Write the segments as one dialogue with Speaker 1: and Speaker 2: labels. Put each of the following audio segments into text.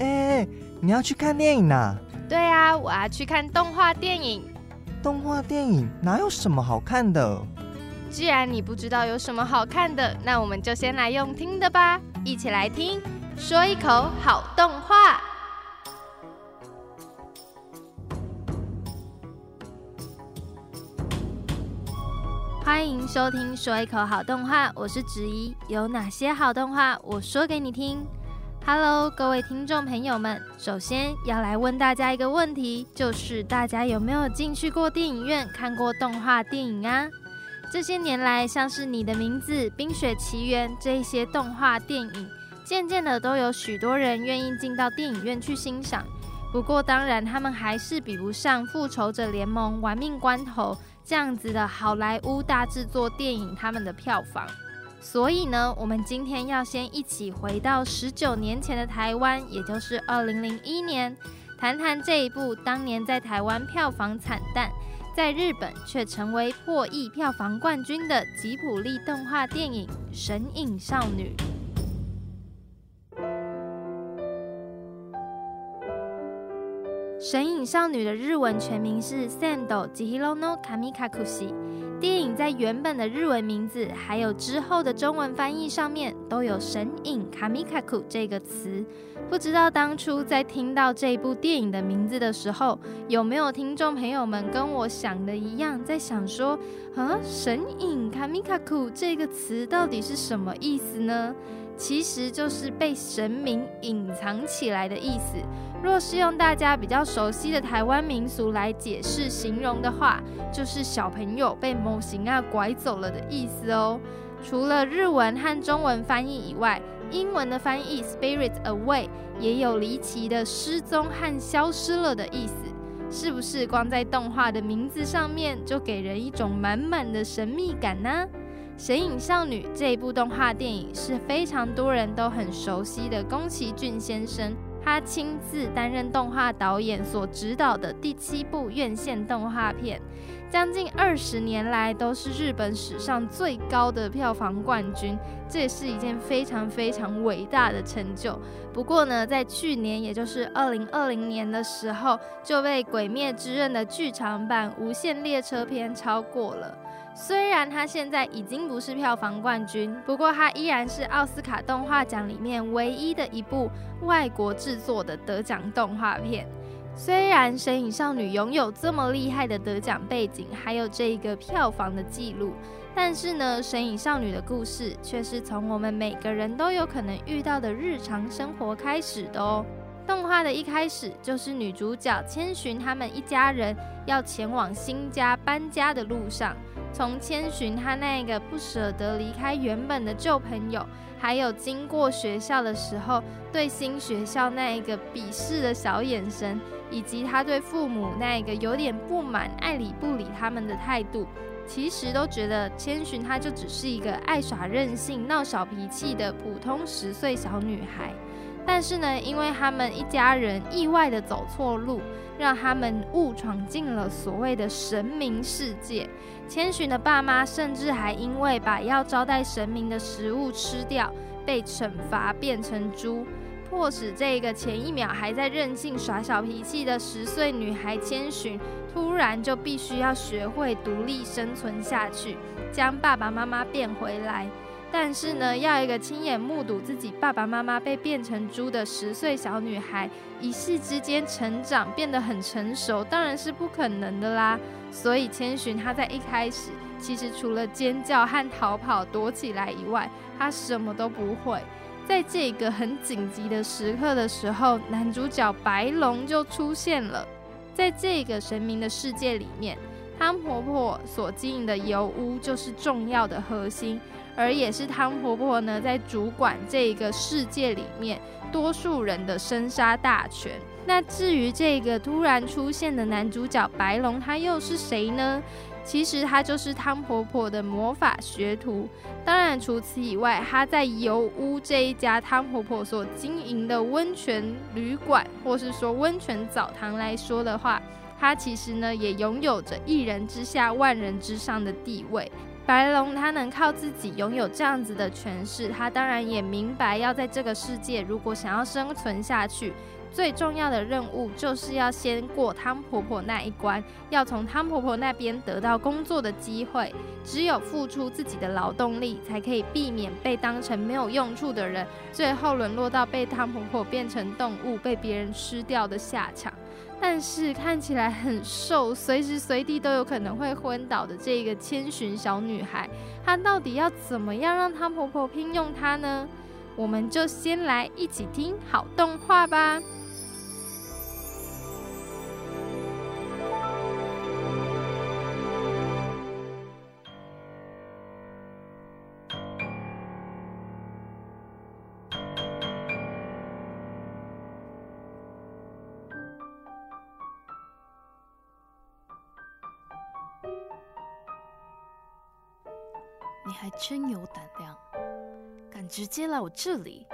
Speaker 1: 哎，你要去看电影呐？
Speaker 2: 对啊，我要去看动画电影。
Speaker 1: 动画电影哪有什么好看的？
Speaker 2: 既然你不知道有什么好看的，那我们就先来用听的吧。一起来听，说一口好动画。欢迎收听说一口好动画，我是子怡。有哪些好动画，我说给你听。Hello，各位听众朋友们，首先要来问大家一个问题，就是大家有没有进去过电影院看过动画电影啊？这些年来，像是《你的名字》《冰雪奇缘》这一些动画电影，渐渐的都有许多人愿意进到电影院去欣赏。不过，当然他们还是比不上《复仇者联盟》《玩命关头》这样子的好莱坞大制作电影，他们的票房。所以呢，我们今天要先一起回到十九年前的台湾，也就是二零零一年，谈谈这一部当年在台湾票房惨淡，在日本却成为破亿票房冠军的吉普力动画电影《神隐少女》。《神隐少女》的日文全名是《Sando Jihiro no Kamikakushi》。电影在原本的日文名字，还有之后的中文翻译上面，都有“神影卡米卡库这个词。不知道当初在听到这部电影的名字的时候，有没有听众朋友们跟我想的一样，在想说：“啊，神影卡米卡库这个词到底是什么意思呢？”其实就是被神明隐藏起来的意思。若是用大家比较熟悉的台湾民俗来解释形容的话，就是小朋友被某型啊拐走了的意思哦。除了日文和中文翻译以外，英文的翻译 “spirit away” 也有离奇的失踪和消失了的意思。是不是光在动画的名字上面就给人一种满满的神秘感呢？《神隐少女》这一部动画电影是非常多人都很熟悉的宫崎骏先生，他亲自担任动画导演所指导的第七部院线动画片，将近二十年来都是日本史上最高的票房冠军，这也是一件非常非常伟大的成就。不过呢，在去年，也就是二零二零年的时候，就被《鬼灭之刃》的剧场版《无限列车篇》超过了。虽然它现在已经不是票房冠军，不过它依然是奥斯卡动画奖里面唯一的一部外国制作的得奖动画片。虽然《神隐少女》拥有这么厉害的得奖背景，还有这一个票房的记录，但是呢，《神隐少女》的故事却是从我们每个人都有可能遇到的日常生活开始的哦。动画的一开始就是女主角千寻他们一家人要前往新家搬家的路上，从千寻她那个不舍得离开原本的旧朋友，还有经过学校的时候对新学校那一个鄙视的小眼神，以及他对父母那个有点不满、爱理不理他们的态度，其实都觉得千寻她就只是一个爱耍任性、闹小脾气的普通十岁小女孩。但是呢，因为他们一家人意外的走错路，让他们误闯进了所谓的神明世界。千寻的爸妈甚至还因为把要招待神明的食物吃掉，被惩罚变成猪，迫使这个前一秒还在任性耍小脾气的十岁女孩千寻，突然就必须要学会独立生存下去，将爸爸妈妈变回来。但是呢，要一个亲眼目睹自己爸爸妈妈被变成猪的十岁小女孩，一夕之间成长变得很成熟，当然是不可能的啦。所以千寻他在一开始，其实除了尖叫和逃跑躲起来以外，他什么都不会。在这个很紧急的时刻的时候，男主角白龙就出现了。在这个神明的世界里面，汤婆婆所经营的油屋就是重要的核心。而也是汤婆婆呢，在主管这个世界里面多数人的生杀大权。那至于这个突然出现的男主角白龙，他又是谁呢？其实他就是汤婆婆的魔法学徒。当然，除此以外，他在油屋这一家汤婆婆所经营的温泉旅馆，或是说温泉澡堂来说的话，他其实呢也拥有着一人之下万人之上的地位。白龙他能靠自己拥有这样子的权势，他当然也明白要在这个世界，如果想要生存下去。最重要的任务就是要先过汤婆婆那一关，要从汤婆婆那边得到工作的机会。只有付出自己的劳动力，才可以避免被当成没有用处的人，最后沦落到被汤婆婆变成动物，被别人吃掉的下场。但是看起来很瘦，随时随地都有可能会昏倒的这个千寻小女孩，她到底要怎么样让汤婆婆聘用她呢？我们就先来一起听好动画吧。
Speaker 3: 你还真有胆量，敢直接来我这里！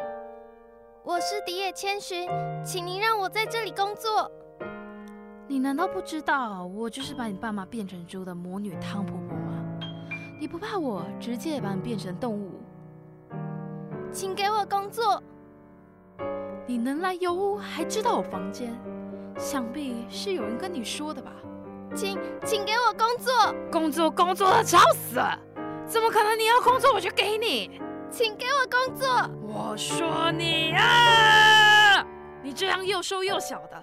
Speaker 2: 我是迪野千寻，请您让我在这里工作。
Speaker 3: 你难道不知道我就是把你爸妈变成猪的魔女汤婆婆吗？你不怕我直接把你变成动物？
Speaker 2: 请给我工作！
Speaker 3: 你能来油屋，还知道我房间，想必是有人跟你说的吧？
Speaker 2: 请请给我工作！
Speaker 3: 工作工作的吵死了！怎么可能？你要工作我就给你，
Speaker 2: 请给我工作！
Speaker 3: 我说你啊，你这样又瘦又小的，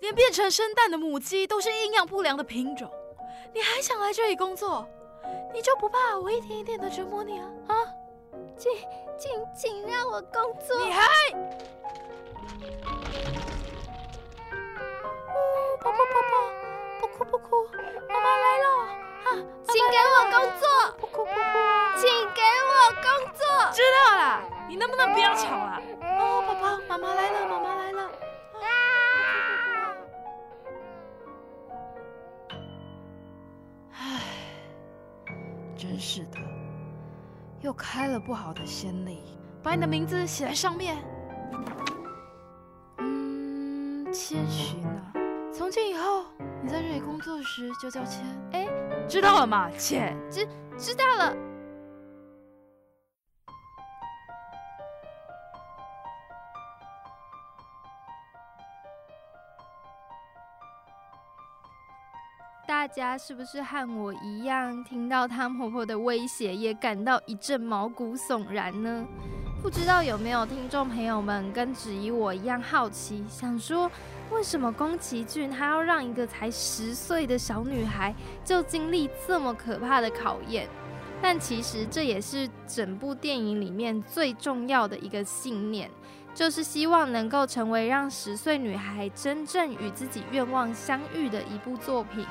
Speaker 3: 连变成生蛋的母鸡都是营养不良的品种，你还想来这里工作？你就不怕我一点一点的折磨你啊？啊！
Speaker 2: 请请请让我工作！
Speaker 3: 你还……不不不不，不哭不哭，妈妈来了。
Speaker 2: 啊请给我工作！
Speaker 3: 不哭不哭，
Speaker 2: 请给我工作！
Speaker 3: 知道了，你能不能不要吵了？哦，宝宝，妈妈来了，妈妈来了。唉，真是的，又开了不好的先例，把你的名字写在上面。嗯，千寻啊，从今以后你在这里工作时就叫千。
Speaker 2: 哎。
Speaker 3: 知道了吗，千？
Speaker 2: 知知道了。大家是不是和我一样，听到汤婆婆的威胁，也感到一阵毛骨悚然呢？不知道有没有听众朋友们跟子怡我一样好奇，想说。为什么宫崎骏他要让一个才十岁的小女孩就经历这么可怕的考验？但其实这也是整部电影里面最重要的一个信念，就是希望能够成为让十岁女孩真正与自己愿望相遇的一部作品。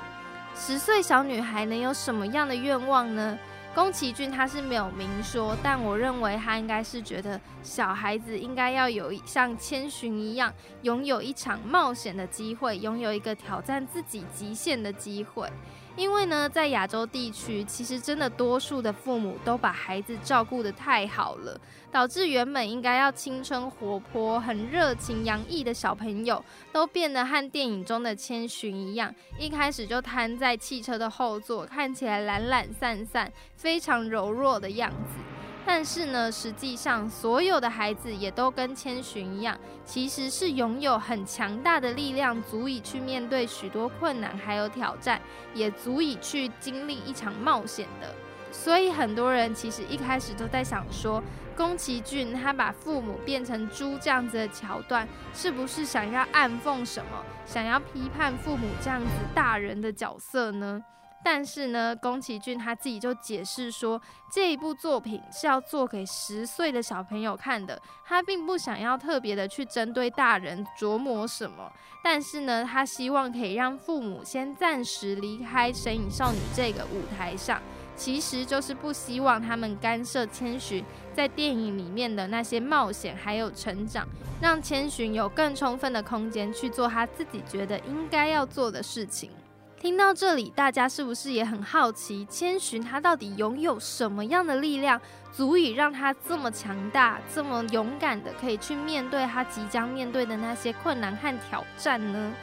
Speaker 2: 十岁小女孩能有什么样的愿望呢？宫崎骏他是没有明说，但我认为他应该是觉得小孩子应该要有像千寻一样，拥有一场冒险的机会，拥有一个挑战自己极限的机会。因为呢，在亚洲地区，其实真的多数的父母都把孩子照顾得太好了，导致原本应该要青春活泼、很热情洋溢的小朋友，都变得和电影中的千寻一样，一开始就瘫在汽车的后座，看起来懒懒散散、非常柔弱的样子。但是呢，实际上所有的孩子也都跟千寻一样，其实是拥有很强大的力量，足以去面对许多困难还有挑战，也足以去经历一场冒险的。所以很多人其实一开始都在想说，宫崎骏他把父母变成猪这样子的桥段，是不是想要暗讽什么，想要批判父母这样子大人的角色呢？但是呢，宫崎骏他自己就解释说，这一部作品是要做给十岁的小朋友看的，他并不想要特别的去针对大人琢磨什么。但是呢，他希望可以让父母先暂时离开《神隐少女》这个舞台上，其实就是不希望他们干涉千寻在电影里面的那些冒险还有成长，让千寻有更充分的空间去做他自己觉得应该要做的事情。听到这里，大家是不是也很好奇，千寻他到底拥有什么样的力量，足以让他这么强大、这么勇敢的，可以去面对他即将面对的那些困难和挑战呢？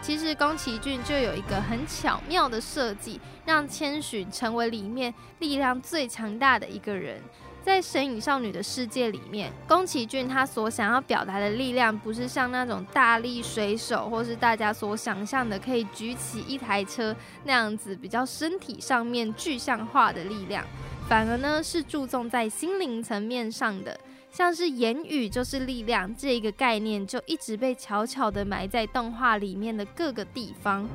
Speaker 2: 其实宫崎骏就有一个很巧妙的设计，让千寻成为里面力量最强大的一个人。在神隐少女的世界里面，宫崎骏他所想要表达的力量，不是像那种大力水手，或是大家所想象的可以举起一台车那样子比较身体上面具象化的力量，反而呢是注重在心灵层面上的，像是言语就是力量这一个概念，就一直被悄悄的埋在动画里面的各个地方。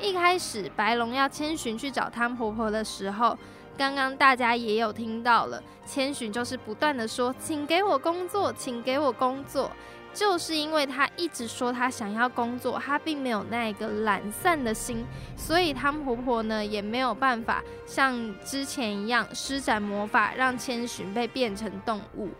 Speaker 2: 一开始白龙要千寻去找汤婆婆的时候。刚刚大家也有听到了，千寻就是不断的说：“请给我工作，请给我工作。”就是因为他一直说他想要工作，他并没有那个懒散的心，所以汤婆婆呢也没有办法像之前一样施展魔法让千寻被变成动物。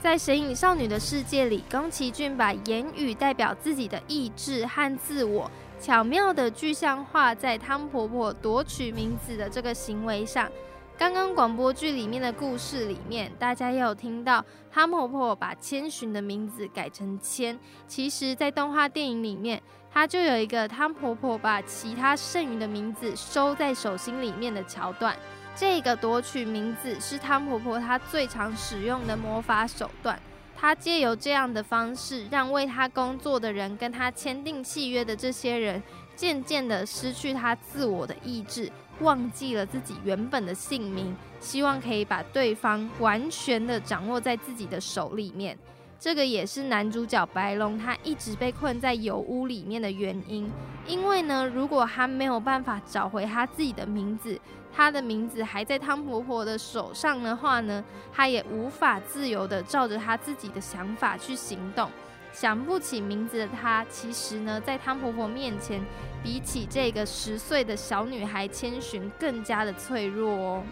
Speaker 2: 在神隐少女的世界里，宫崎骏把言语代表自己的意志和自我，巧妙的具象化在汤婆婆夺取名字的这个行为上。刚刚广播剧里面的故事里面，大家也有听到汤婆婆把千寻的名字改成千。其实，在动画电影里面，它就有一个汤婆婆把其他剩余的名字收在手心里面的桥段。这个夺取名字是汤婆婆她最常使用的魔法手段。她借由这样的方式，让为她工作的人跟她签订契约的这些人，渐渐的失去她自我的意志。忘记了自己原本的姓名，希望可以把对方完全的掌握在自己的手里面。这个也是男主角白龙他一直被困在油屋里面的原因。因为呢，如果他没有办法找回他自己的名字，他的名字还在汤婆婆的手上的话呢，他也无法自由的照着他自己的想法去行动。想不起名字的她，其实呢，在汤婆婆面前，比起这个十岁的小女孩千寻，更加的脆弱哦。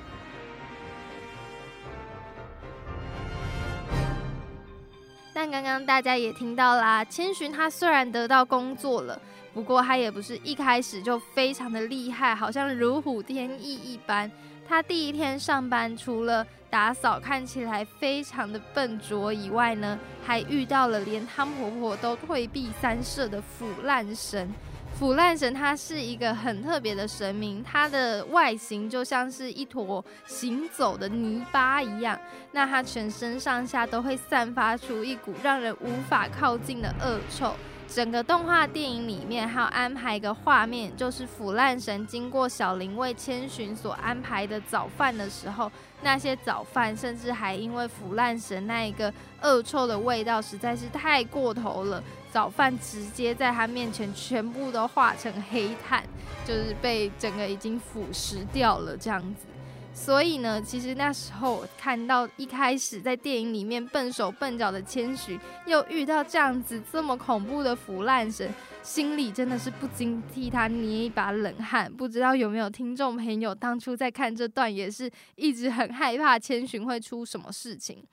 Speaker 2: 但刚刚大家也听到啦，千寻她虽然得到工作了，不过她也不是一开始就非常的厉害，好像如虎添翼一般。他第一天上班，除了打扫看起来非常的笨拙以外呢，还遇到了连汤婆婆都退避三舍的腐烂神。腐烂神它是一个很特别的神明，它的外形就像是一坨行走的泥巴一样，那它全身上下都会散发出一股让人无法靠近的恶臭。整个动画电影里面还有安排一个画面，就是腐烂神经过小林为千寻所安排的早饭的时候，那些早饭甚至还因为腐烂神那一个恶臭的味道实在是太过头了，早饭直接在他面前全部都化成黑炭，就是被整个已经腐蚀掉了这样子。所以呢，其实那时候看到一开始在电影里面笨手笨脚的千寻，又遇到这样子这么恐怖的腐烂神，心里真的是不禁替他捏一把冷汗。不知道有没有听众朋友当初在看这段，也是一直很害怕千寻会出什么事情。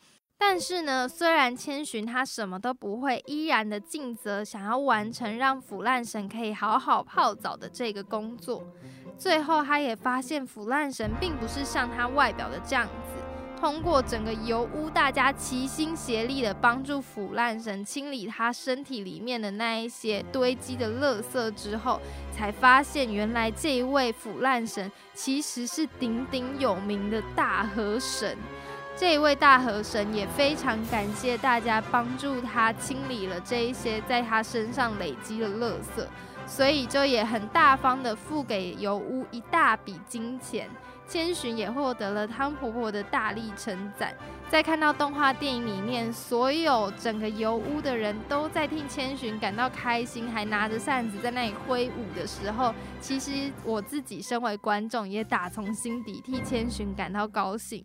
Speaker 2: 但是呢，虽然千寻他什么都不会，依然的尽责，想要完成让腐烂神可以好好泡澡的这个工作。最后，他也发现腐烂神并不是像他外表的这样子。通过整个油污，大家齐心协力的帮助腐烂神清理他身体里面的那一些堆积的垃圾之后，才发现原来这一位腐烂神其实是鼎鼎有名的大河神。这一位大河神也非常感谢大家帮助他清理了这一些在他身上累积的垃圾。所以就也很大方的付给油屋一大笔金钱，千寻也获得了汤婆婆的大力称赞。在看到动画电影里面，所有整个油屋的人都在替千寻感到开心，还拿着扇子在那里挥舞的时候，其实我自己身为观众也打从心底替千寻感到高兴。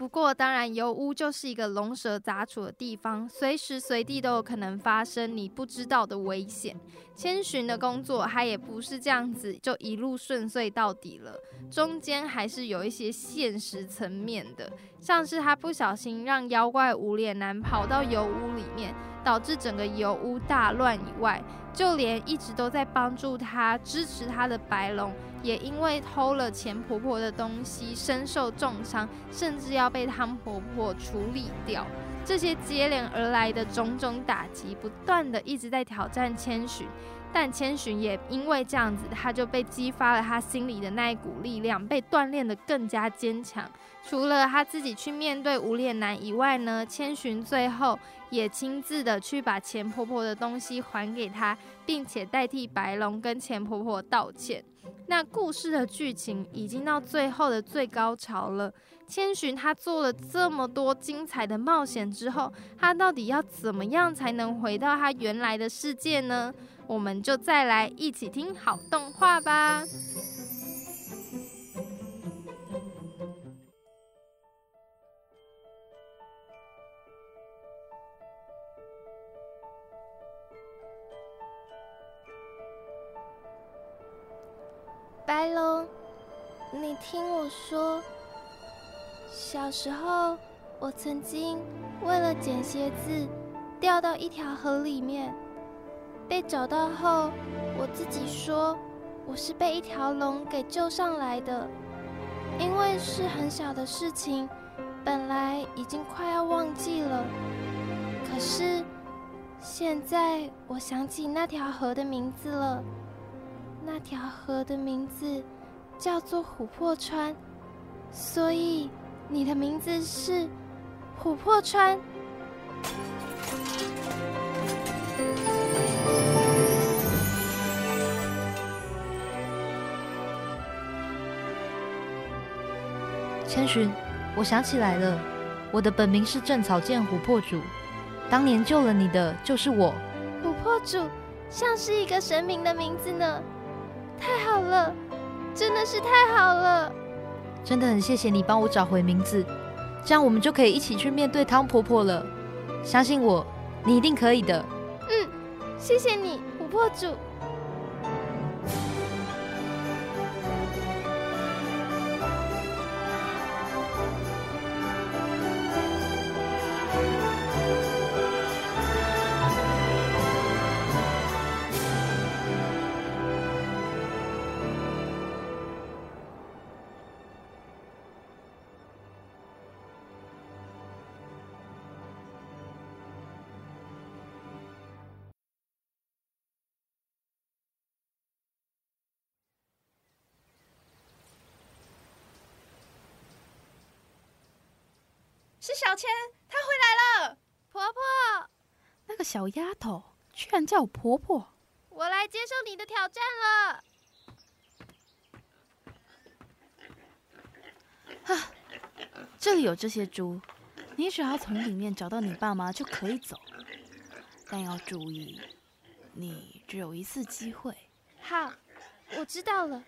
Speaker 2: 不过，当然，油屋就是一个龙蛇杂处的地方，随时随地都有可能发生你不知道的危险。千寻的工作，他也不是这样子就一路顺遂到底了，中间还是有一些现实层面的，像是他不小心让妖怪无脸男跑到油屋里面，导致整个油屋大乱以外，就连一直都在帮助他、支持他的白龙。也因为偷了钱婆婆的东西，身受重伤，甚至要被汤婆婆处理掉。这些接连而来的种种打击，不断的一直在挑战千寻。但千寻也因为这样子，他就被激发了他心里的那一股力量，被锻炼的更加坚强。除了他自己去面对无脸男以外呢，千寻最后也亲自的去把钱婆婆的东西还给他，并且代替白龙跟钱婆婆道歉。那故事的剧情已经到最后的最高潮了。千寻他做了这么多精彩的冒险之后，他到底要怎么样才能回到他原来的世界呢？我们就再来一起听好动画吧。龙，你听我说，小时候我曾经为了捡鞋子掉到一条河里面。被找到后，我自己说我是被一条龙给救上来的，因为是很小的事情，本来已经快要忘记了。可是现在我想起那条河的名字了，那条河的名字叫做琥珀川，所以你的名字是琥珀川。
Speaker 4: 千寻，我想起来了，我的本名是正草剑琥珀主，当年救了你的就是我。
Speaker 2: 琥珀主像是一个神明的名字呢，太好了，真的是太好了，
Speaker 4: 真的很谢谢你帮我找回名字，这样我们就可以一起去面对汤婆婆了。相信我，你一定可以的。
Speaker 2: 嗯，谢谢你，琥珀主。
Speaker 3: 是小千，她回来了。
Speaker 2: 婆婆，
Speaker 3: 那个小丫头居然叫我婆婆。
Speaker 2: 我来接受你的挑战了。
Speaker 3: 啊，这里有这些猪，你只要从里面找到你爸妈就可以走，但要注意，你只有一次机会。
Speaker 2: 好，我知道了。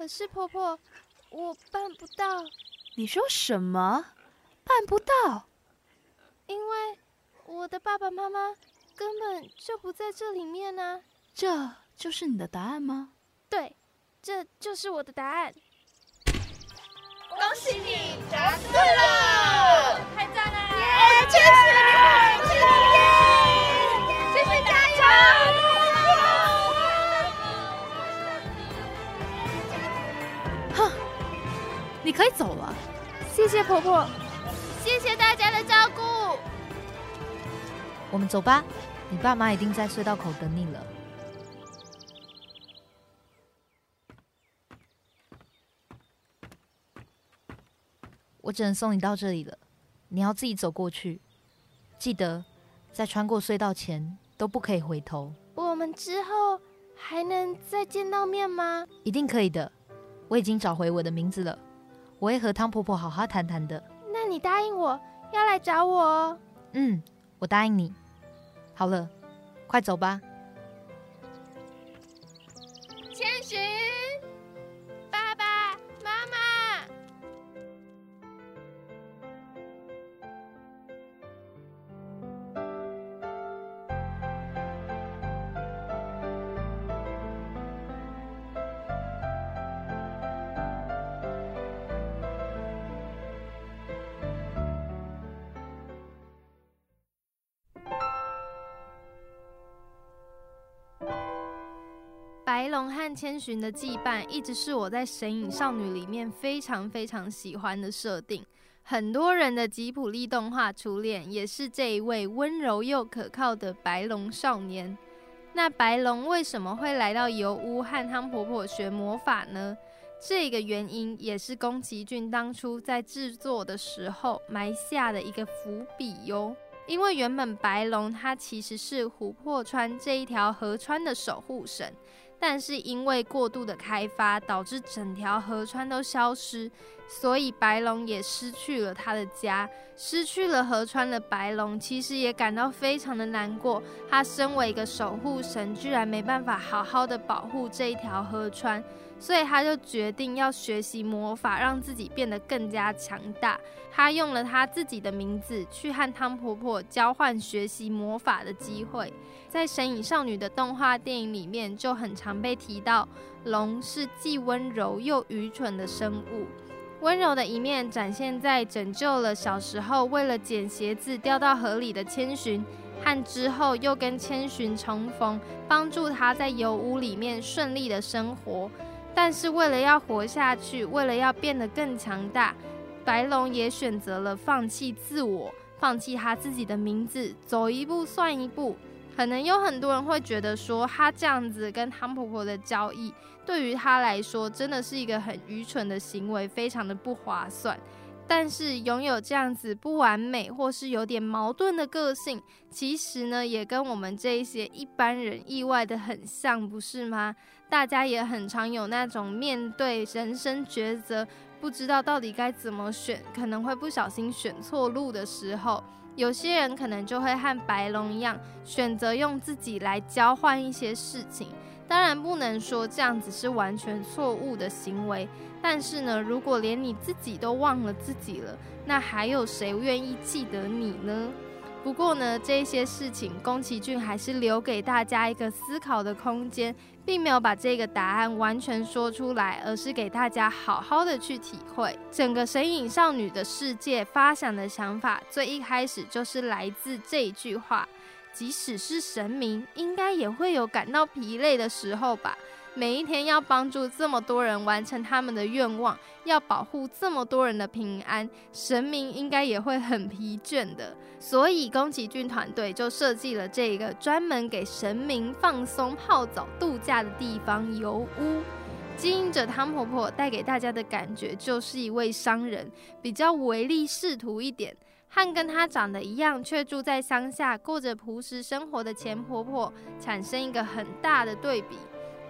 Speaker 2: 可是婆婆，我办不到。
Speaker 3: 你说什么？办不到？
Speaker 2: 因为我的爸爸妈妈根本就不在这里面呢。
Speaker 3: 这就是你的答案吗？
Speaker 2: 对，这就是我的答案。
Speaker 5: 恭喜你答对了！
Speaker 2: 太赞了！
Speaker 5: 你
Speaker 3: 可以走了，
Speaker 2: 谢谢婆婆，谢谢大家的照顾。
Speaker 4: 我们走吧，你爸妈一定在隧道口等你了。我只能送你到这里了，你要自己走过去。记得在穿过隧道前都不可以回头。
Speaker 2: 我们之后还能再见到面吗？
Speaker 4: 一定可以的，我已经找回我的名字了。我会和汤婆婆好好谈谈的。
Speaker 2: 那你答应我要来找我哦。
Speaker 4: 嗯，我答应你。好了，快走吧。
Speaker 2: 和千寻的羁绊一直是我在《神隐少女》里面非常非常喜欢的设定。很多人的吉普力动画初恋也是这一位温柔又可靠的白龙少年。那白龙为什么会来到油屋和汤婆婆学魔法呢？这个原因也是宫崎骏当初在制作的时候埋下的一个伏笔哟。因为原本白龙它其实是琥珀川这一条河川的守护神，但是因为过度的开发，导致整条河川都消失，所以白龙也失去了他的家，失去了河川的白龙其实也感到非常的难过。他身为一个守护神，居然没办法好好的保护这一条河川。所以他就决定要学习魔法，让自己变得更加强大。他用了他自己的名字去和汤婆婆交换学习魔法的机会。在《神隐少女》的动画电影里面，就很常被提到，龙是既温柔又愚蠢的生物。温柔的一面展现在拯救了小时候为了捡鞋子掉到河里的千寻，和之后又跟千寻重逢，帮助他在油屋里面顺利的生活。但是为了要活下去，为了要变得更强大，白龙也选择了放弃自我，放弃他自己的名字，走一步算一步。可能有很多人会觉得说，他这样子跟汤婆婆的交易，对于他来说真的是一个很愚蠢的行为，非常的不划算。但是拥有这样子不完美或是有点矛盾的个性，其实呢，也跟我们这一些一般人意外的很像，不是吗？大家也很常有那种面对人生抉择，不知道到底该怎么选，可能会不小心选错路的时候，有些人可能就会和白龙一样，选择用自己来交换一些事情。当然不能说这样子是完全错误的行为，但是呢，如果连你自己都忘了自己了，那还有谁愿意记得你呢？不过呢，这些事情宫崎骏还是留给大家一个思考的空间，并没有把这个答案完全说出来，而是给大家好好的去体会整个神隐少女的世界发想的想法。最一开始就是来自这一句话：即使是神明，应该也会有感到疲累的时候吧。每一天要帮助这么多人完成他们的愿望，要保护这么多人的平安，神明应该也会很疲倦的。所以宫崎骏团队就设计了这个专门给神明放松、泡澡、度假的地方——油屋。经营者汤婆婆带给大家的感觉就是一位商人，比较唯利是图一点，和跟她长得一样却住在乡下、过着朴实生活的钱婆婆产生一个很大的对比。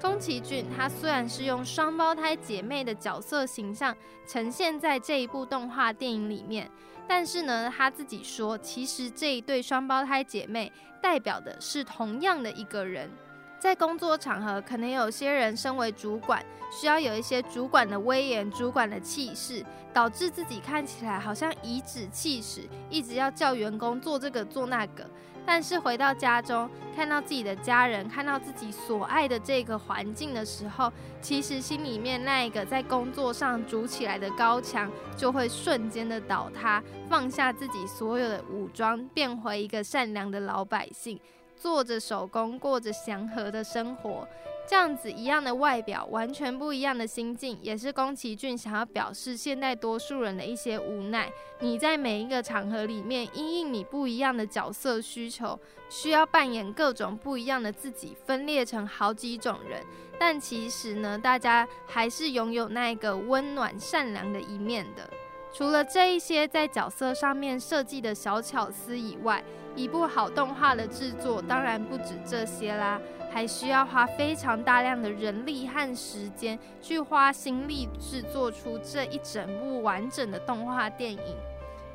Speaker 2: 宫崎骏他虽然是用双胞胎姐妹的角色形象呈现在这一部动画电影里面，但是呢，他自己说，其实这一对双胞胎姐妹代表的是同样的一个人。在工作场合，可能有些人身为主管，需要有一些主管的威严、主管的气势，导致自己看起来好像颐指气使，一直要叫员工做这个做那个。但是回到家中，看到自己的家人，看到自己所爱的这个环境的时候，其实心里面那一个在工作上筑起来的高墙，就会瞬间的倒塌，放下自己所有的武装，变回一个善良的老百姓。做着手工，过着祥和的生活，这样子一样的外表，完全不一样的心境，也是宫崎骏想要表示现代多数人的一些无奈。你在每一个场合里面，因应你不一样的角色需求，需要扮演各种不一样的自己，分裂成好几种人。但其实呢，大家还是拥有那一个温暖善良的一面的。除了这一些在角色上面设计的小巧思以外，一部好动画的制作当然不止这些啦，还需要花非常大量的人力和时间去花心力制作出这一整部完整的动画电影。《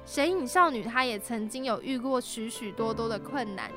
Speaker 2: 神隐少女》她也曾经有遇过许许多多的困难，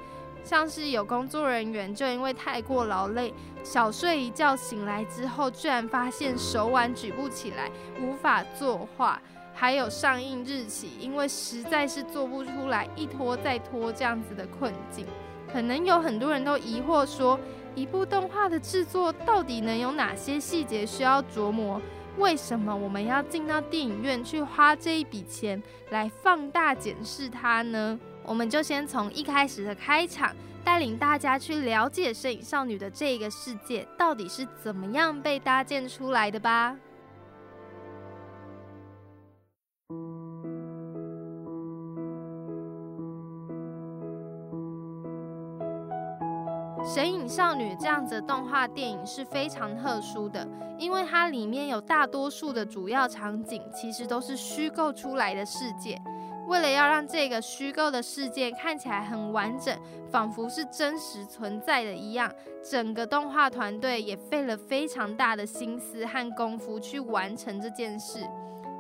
Speaker 2: 像是有工作人员就因为太过劳累，小睡一觉醒来之后，居然发现手腕举不起来，无法作画。还有上映日期，因为实在是做不出来，一拖再拖这样子的困境，可能有很多人都疑惑说，一部动画的制作到底能有哪些细节需要琢磨？为什么我们要进到电影院去花这一笔钱来放大检视它呢？我们就先从一开始的开场。带领大家去了解摄影少女的这个世界到底是怎么样被搭建出来的吧。《神隐少女》这样子的动画电影是非常特殊的，因为它里面有大多数的主要场景其实都是虚构出来的世界。为了要让这个虚构的世界看起来很完整，仿佛是真实存在的一样，整个动画团队也费了非常大的心思和功夫去完成这件事。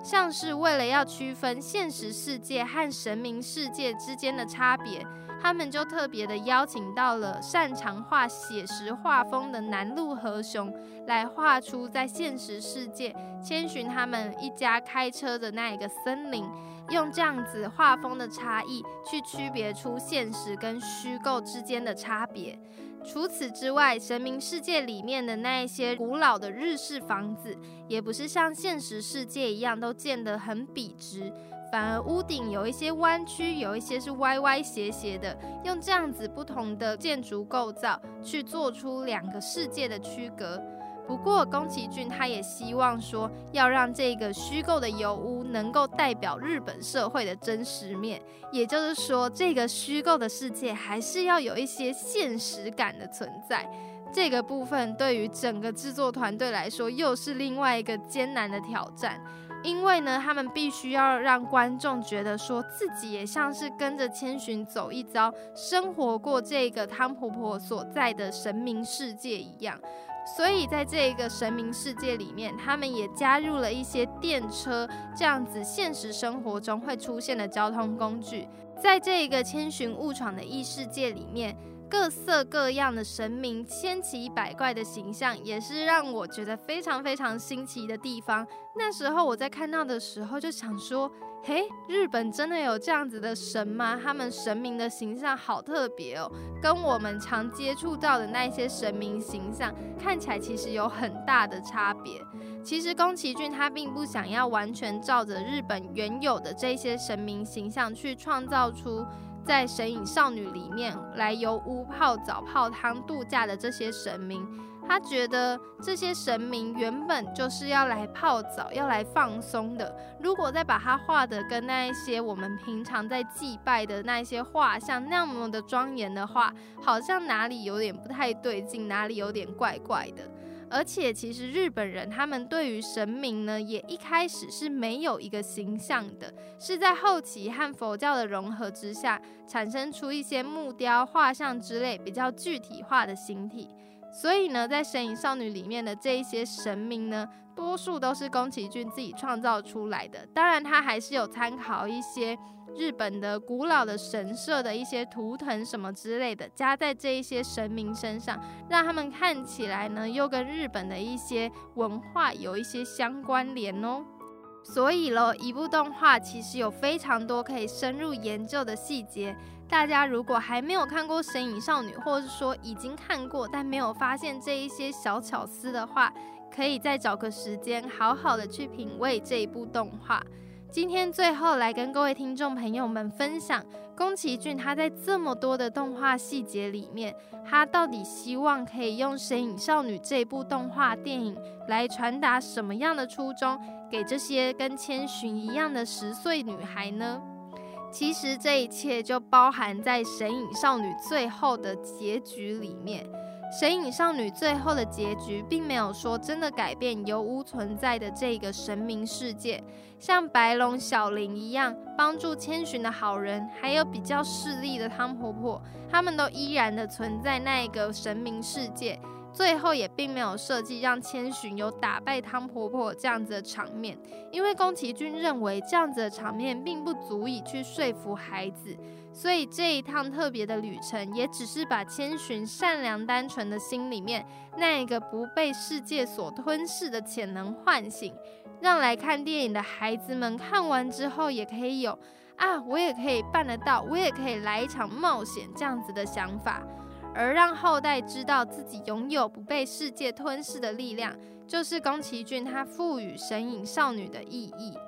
Speaker 2: 像是为了要区分现实世界和神明世界之间的差别。他们就特别的邀请到了擅长画写实画风的南路和雄，来画出在现实世界千寻他们一家开车的那一个森林，用这样子画风的差异去区别出现实跟虚构之间的差别。除此之外，神明世界里面的那一些古老的日式房子，也不是像现实世界一样都建得很笔直。反而屋顶有一些弯曲，有一些是歪歪斜斜的，用这样子不同的建筑构造去做出两个世界的区隔。不过宫崎骏他也希望说，要让这个虚构的油屋能够代表日本社会的真实面，也就是说，这个虚构的世界还是要有一些现实感的存在。这个部分对于整个制作团队来说，又是另外一个艰难的挑战。因为呢，他们必须要让观众觉得说自己也像是跟着千寻走一遭，生活过这个汤婆婆所在的神明世界一样。所以在这个神明世界里面，他们也加入了一些电车这样子现实生活中会出现的交通工具。在这个千寻误闯的异世界里面。各色各样的神明，千奇百怪的形象，也是让我觉得非常非常新奇的地方。那时候我在看到的时候，就想说：，嘿，日本真的有这样子的神吗？他们神明的形象好特别哦，跟我们常接触到的那些神明形象，看起来其实有很大的差别。其实宫崎骏他并不想要完全照着日本原有的这些神明形象去创造出。在神隐少女里面来游屋泡澡、泡汤、度假的这些神明，他觉得这些神明原本就是要来泡澡、要来放松的。如果再把它画的跟那一些我们平常在祭拜的那些画像那么的庄严的话，好像哪里有点不太对劲，哪里有点怪怪的。而且，其实日本人他们对于神明呢，也一开始是没有一个形象的，是在后期和佛教的融合之下，产生出一些木雕、画像之类比较具体化的形体。所以呢，在《神隐少女》里面的这一些神明呢，多数都是宫崎骏自己创造出来的。当然，他还是有参考一些日本的古老的神社的一些图腾什么之类的，加在这一些神明身上，让他们看起来呢，又跟日本的一些文化有一些相关联哦。所以喽，一部动画其实有非常多可以深入研究的细节。大家如果还没有看过《神隐少女》，或者是说已经看过但没有发现这一些小巧思的话，可以再找个时间好好的去品味这一部动画。今天最后来跟各位听众朋友们分享，宫崎骏他在这么多的动画细节里面，他到底希望可以用《神隐少女》这部动画电影来传达什么样的初衷，给这些跟千寻一样的十岁女孩呢？其实这一切就包含在《神隐少女》最后的结局里面。《神隐少女》最后的结局并没有说真的改变油屋存在的这个神明世界，像白龙、小林一样帮助千寻的好人，还有比较势利的汤婆婆，他们都依然的存在那一个神明世界。最后也并没有设计让千寻有打败汤婆婆这样子的场面，因为宫崎骏认为这样子的场面并不足以去说服孩子，所以这一趟特别的旅程也只是把千寻善良单纯的心里面那一个不被世界所吞噬的潜能唤醒，让来看电影的孩子们看完之后也可以有啊，我也可以办得到，我也可以来一场冒险这样子的想法。而让后代知道自己拥有不被世界吞噬的力量，就是宫崎骏他赋予神隐少女的意义。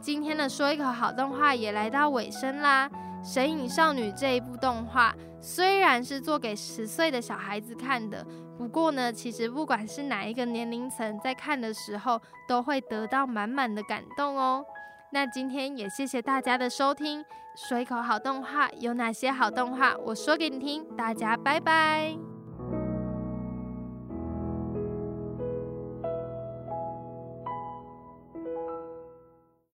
Speaker 2: 今天的说一口好动画也来到尾声啦，《神隐少女》这一部动画虽然是做给十岁的小孩子看的，不过呢，其实不管是哪一个年龄层，在看的时候都会得到满满的感动哦。那今天也谢谢大家的收听，水口好动画有哪些好动画，我说给你听，大家拜拜。